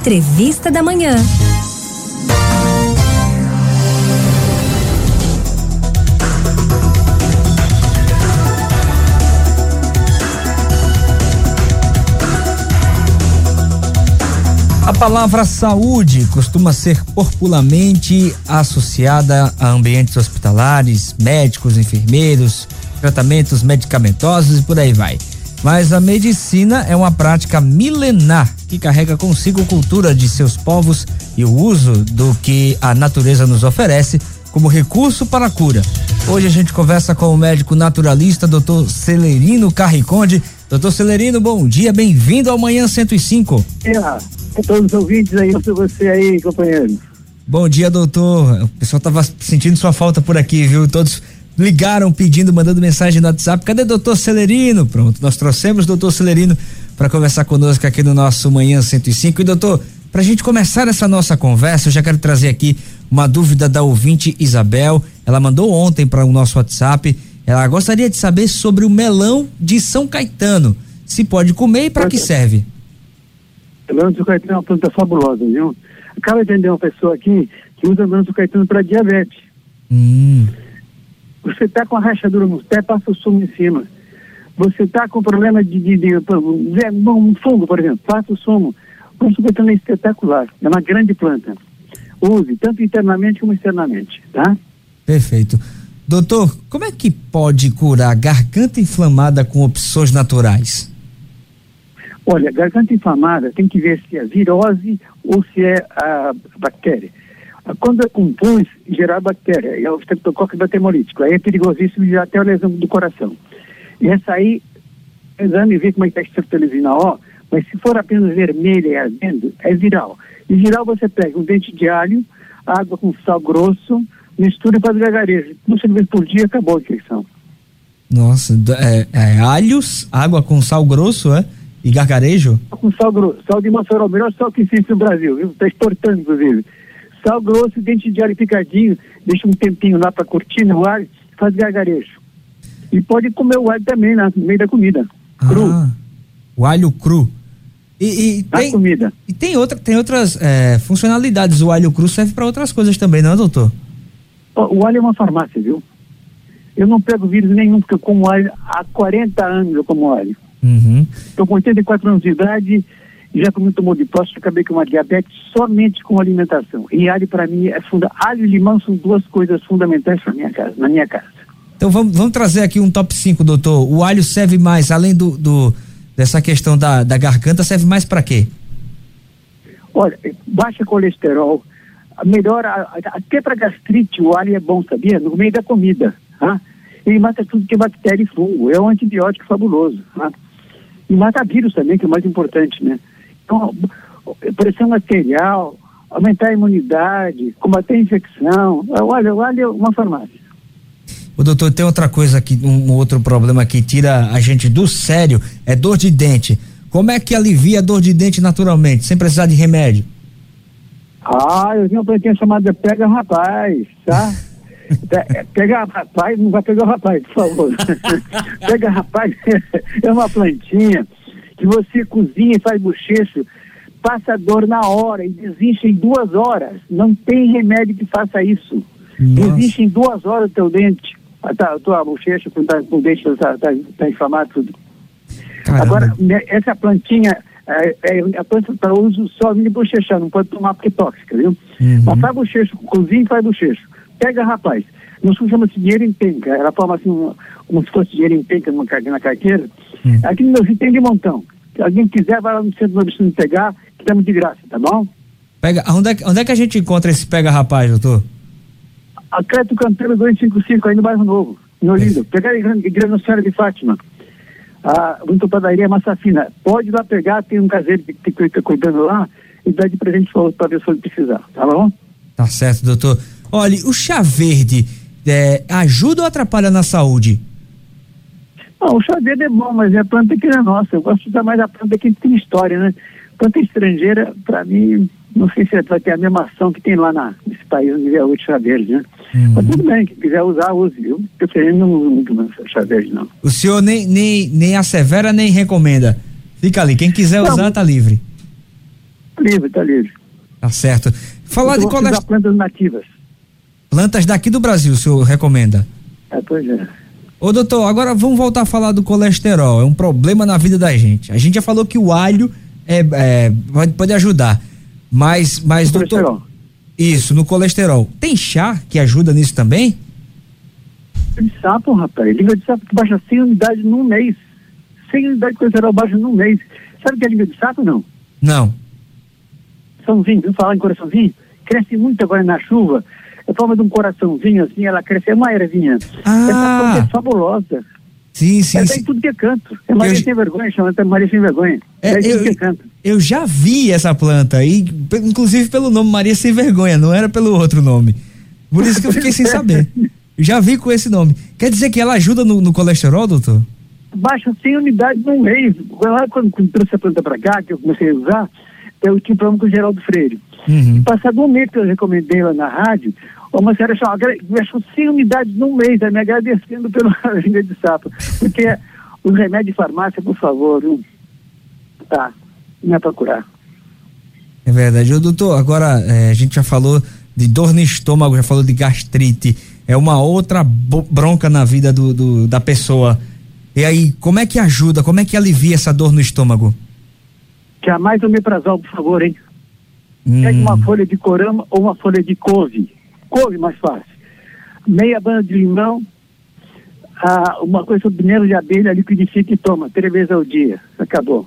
Entrevista da Manhã. A palavra saúde costuma ser popularmente associada a ambientes hospitalares, médicos, enfermeiros, tratamentos medicamentosos e por aí vai. Mas a medicina é uma prática milenar que carrega consigo cultura de seus povos e o uso do que a natureza nos oferece como recurso para a cura. Hoje a gente conversa com o médico naturalista Dr. Celerino Carriconde. Doutor Celerino, bom dia, bem-vindo ao Manhã 105. É, a todos os ouvintes aí, para você aí, companheiro. Bom dia, doutor. O pessoal estava sentindo sua falta por aqui, viu? Todos ligaram pedindo, mandando mensagem no WhatsApp. Cadê doutor Celerino? Pronto, nós trouxemos o doutor Celerino para conversar conosco aqui no nosso Manhã 105. E doutor, para a gente começar essa nossa conversa, eu já quero trazer aqui uma dúvida da ouvinte Isabel. Ela mandou ontem para o nosso WhatsApp. Ela gostaria de saber sobre o melão de São Caetano. Se pode comer e para que serve? Melão de São Caetano é uma planta fabulosa, viu? Acaba de atender uma pessoa aqui que usa melão de São Caetano para diabetes. Hum. Você está com a rachadura no pé, passa o sumo em cima. Você está com problema de, de, de, de um fungo, por exemplo, passa o sumo. O sucutano é espetacular, é uma grande planta. Use, tanto internamente como externamente, tá? Perfeito. Doutor, como é que pode curar garganta inflamada com opções naturais? Olha, garganta inflamada tem que ver se é virose ou se é a bactéria. Quando é com pus, gerar bactéria, é o streptococcus batemolítico, aí é perigosíssimo e até a lesão do coração. E essa aí, exame e ver como é que está a O, mas se for apenas vermelha e ardendo, é viral. E viral você pega um dente de alho, água com sal grosso, mistura e faz gargarejo. Uma vez por dia, acabou a infecção. Nossa, é, é, alhos, água com sal grosso, é? E gargarejo? Com sal grosso. Sal de Mossoró, o melhor sal que existe no Brasil, viu? Está exportando, inclusive sal grosso, dente de alho picadinho, deixa um tempinho lá para curtir no alho, faz gargarejo. E pode comer o alho também né, no meio da comida, cru. Ah, o alho cru. E, e tem, comida. E tem, outra, tem outras é, funcionalidades. O alho cru serve para outras coisas também, não é, doutor? O, o alho é uma farmácia, viu? Eu não pego vírus nenhum, porque eu como alho há 40 anos eu como alho. Estou uhum. com 84 anos de idade já comi tumor de próstata, acabei com uma diabetes somente com alimentação. E alho para mim é funda. Alho e limão são duas coisas fundamentais para minha casa, na minha casa. Então vamos, vamos trazer aqui um top 5, doutor. O alho serve mais, além do, do dessa questão da, da garganta, serve mais para quê? Olha, baixa colesterol, melhora, até para gastrite o alho é bom, sabia? No meio da comida. Tá? Ele mata tudo que é bactéria e fungo, é um antibiótico fabuloso. Tá? E mata vírus também, que é o mais importante, né? Então, pressão arterial, aumentar a imunidade, combater a infecção. Olha, olha uma farmácia. O doutor, tem outra coisa aqui, um outro problema que tira a gente do sério, é dor de dente. Como é que alivia a dor de dente naturalmente, sem precisar de remédio? Ah, eu tenho uma plantinha chamada Pega Rapaz, tá? Pega Rapaz, não vai pegar o rapaz, por favor. Pega Rapaz é uma plantinha que você cozinha e faz bochecho, passa dor na hora e desiste em duas horas. Não tem remédio que faça isso. Nossa. Desiste em duas horas o teu dente. Ah, tá, a tua bochecha com, tá, o dente está tá, tá inflamado tudo. Caramba. Agora, né, essa plantinha é, é a planta para uso só de bochechar, não pode tomar porque é tóxica, viu? Uhum. Mas faz bochecho, cozinha e faz bochecho. Pega, rapaz. Não se chama-se dinheiro em penca. Ela forma assim, uma, como se fosse dinheiro em penca numa, na carteira. Hum. Aqui no meu tem de montão. Se alguém quiser, vai lá no centro do Absurdo pegar, que estamos de graça, tá bom? Pega, onde é, onde é que a gente encontra esse pega rapaz, doutor? A Crédito Canteiro 255, aí no bairro Novo, em Olinda. Pegar a Igreja Nossa Senhora de Fátima. A muito padaria Massa Fina. Pode ir lá pegar, tem um caseiro que fica cuidando lá e dá de presente para a pessoa que precisar, tá bom? Tá certo, doutor. Olha, o chá verde é, ajuda ou atrapalha na saúde? Não, o chá verde é bom, mas é planta que não é nossa. Eu gosto de usar mais a planta que tem história, né? Planta estrangeira, para mim, não sei se vai ter a mesma ação que tem lá na, nesse país onde é o chá verde, né? Uhum. Mas tudo bem, quem quiser usar, use, viu? Preferindo não uso muito chá verde, não. O senhor nem, nem, nem assevera nem recomenda. Fica ali, quem quiser não, usar, tá livre. livre, tá livre. Tá certo. Falar de colesterol. plantas nativas. Plantas daqui do Brasil, o senhor recomenda? É, pois é. Ô doutor, agora vamos voltar a falar do colesterol. É um problema na vida da gente. A gente já falou que o alho é, é pode, pode ajudar. Mas, mas no doutor. Colesterol. Isso, no colesterol. Tem chá que ajuda nisso também? de sapo, rapaz. Língua de sapo que baixa 100 unidades num mês. 100 unidades de colesterol baixa num mês. Sabe o que é língua de sapo, não? Não. Coraçãozinho, viu falar em coraçãozinho? Cresce muito agora na chuva. É forma de um coraçãozinho assim, ela cresce, é uma ervinha. Ah. Essa planta é fabulosa. Sim, sim, é sim. em tudo que é canto. É Maria eu... Sem Vergonha, chama até Maria Sem Vergonha. É, é eu, que é canto. Eu já vi essa planta, e, inclusive pelo nome Maria Sem Vergonha, não era pelo outro nome. Por isso que eu fiquei sem saber. Já vi com esse nome. Quer dizer que ela ajuda no, no colesterol, doutor? Baixa 100 unidades no mês. Lá, quando, quando trouxe a planta para cá, que eu comecei a usar, eu tinha um problema com o Geraldo Freire. Uhum. Passado um mês que eu recomendei lá na rádio, uma senhora chamou, baixou 100 unidades num mês, me agradecendo pela língua de sapo. Porque os remédios de farmácia, por favor, viu? Tá, não é procurar. É verdade. Ô, doutor, agora é, a gente já falou de dor no estômago, já falou de gastrite é uma outra bronca na vida do, do, da pessoa. E aí, como é que ajuda, como é que alivia essa dor no estômago? Jamais omeprazol, por favor, hein? Hum. Pegue uma folha de corama ou uma folha de couve. Couve mais fácil. Meia banda de limão, ah, uma coisa sobre mel de abelha, liquidifica e toma, três vezes ao dia. Acabou.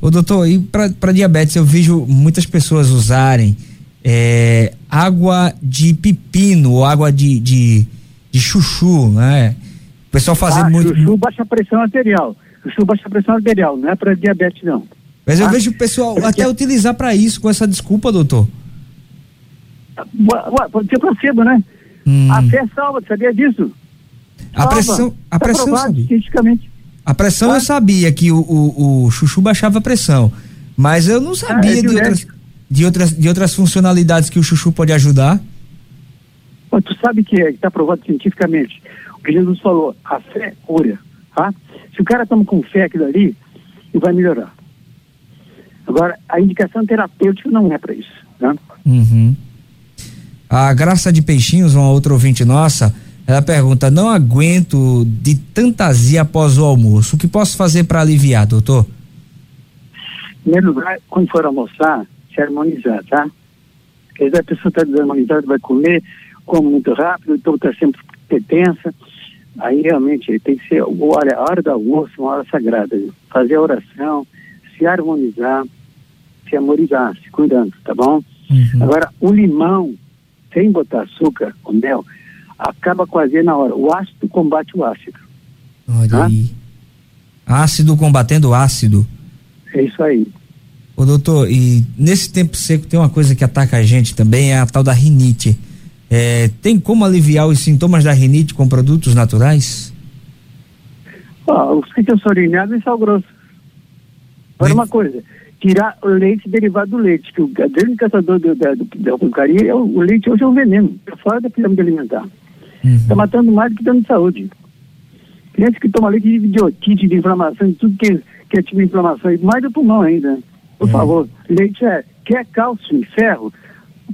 Ô doutor, e para diabetes eu vejo muitas pessoas usarem é, água de pepino ou água de, de, de chuchu, né? O pessoal fazer ah, muito. Chuchu baixa pressão arterial. Chuchu baixa pressão arterial, não é para diabetes, não. Mas eu ah, vejo o pessoal até utilizar para isso, com essa desculpa, doutor. Pode ser placebo, né? Hum. A fé salva, sabia disso? A pressão, a tá pressão eu sabia. cientificamente. A pressão eu sabia que o, o, o, chuchu baixava a pressão, mas eu não sabia ah, é de outras de outras, de outras funcionalidades que o chuchu pode ajudar? Mas tu sabe que é, está provado cientificamente. O que Jesus falou, a fé cura. Tá? Se o cara toma com fé aquilo ali, ele vai melhorar. Agora, a indicação terapêutica não é para isso. Né? Uhum. A Graça de Peixinhos, uma outra ouvinte nossa, ela pergunta: não aguento de tanta azia após o almoço. O que posso fazer para aliviar, doutor? Em primeiro lugar, quando for almoçar, se harmonizar, tá? Dizer, a pessoa está desarmonizada, vai comer, come muito rápido, então está sempre tensa. Aí realmente tem que ser, olha, a hora do almoço, uma hora sagrada. Fazer a oração, se harmonizar, se amorizar, se cuidando, tá bom? Uhum. Agora, o limão, sem botar açúcar ou mel, acaba com a azia na hora. O ácido combate o ácido. Olha tá? aí. Ácido combatendo ácido. É isso aí. Ô doutor, e nesse tempo seco tem uma coisa que ataca a gente também, é a tal da rinite. É, tem como aliviar os sintomas da rinite com produtos naturais? Ah, os que são orinados é sal grosso. Agora uma coisa, tirar o leite derivado do leite, que o grande caçador do, da, da porcaria é o, o, leite hoje é um veneno, é fora da pirâmide alimentar. Está uhum. matando mais do que dando saúde. Criança que toma leite de idiotite, de inflamação, de tudo que, que é tipo de inflamação, e mais do pulmão ainda. Por favor, leite é, quer cálcio e ferro?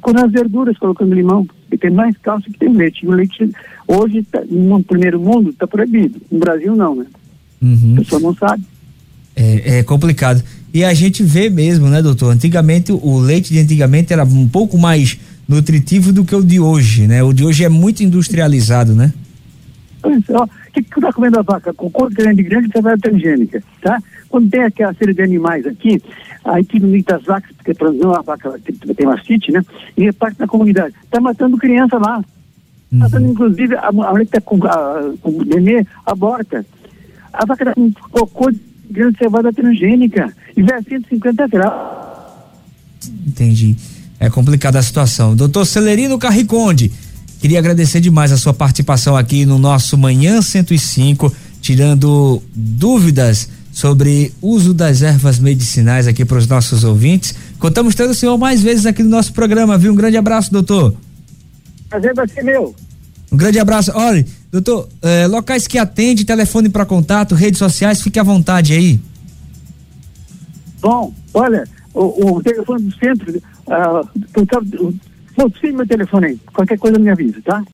Com as verduras, colocando limão, e tem mais cálcio que tem leite. E o leite, hoje, tá, no primeiro mundo, está proibido. No Brasil, não, né? Uhum. A pessoa não sabe. É, é, complicado. E a gente vê mesmo, né, doutor? Antigamente, o leite de antigamente era um pouco mais nutritivo do que o de hoje, né? O de hoje é muito industrializado, né? O que que está comendo a vaca? Cocô grande, grande, você vai transgênica, tá? Quando tem aquela série de animais aqui, aí tira muitas vacas, porque transão a vaca tem mastite, né? E reparte na comunidade. Está matando criança lá. Uhum. Matando, inclusive, a, a mulher que está com, com o nenê, aborta. A vaca está com cocô de grande cevada transgênica. E vai a 150 graus. Entendi. É complicada a situação. Doutor Celerino Carriconde, queria agradecer demais a sua participação aqui no nosso Manhã 105, tirando dúvidas sobre uso das ervas medicinais aqui para os nossos ouvintes. Contamos tendo o senhor mais vezes aqui no nosso programa, viu? Um grande abraço, doutor. Prazer vai ser meu. Um grande abraço. Olha, doutor, eh, locais que atende, telefone para contato, redes sociais, fique à vontade aí. Bom, olha, o, o telefone do centro, uh, tu, tu, meu telefone aí, qualquer coisa me avisa, tá?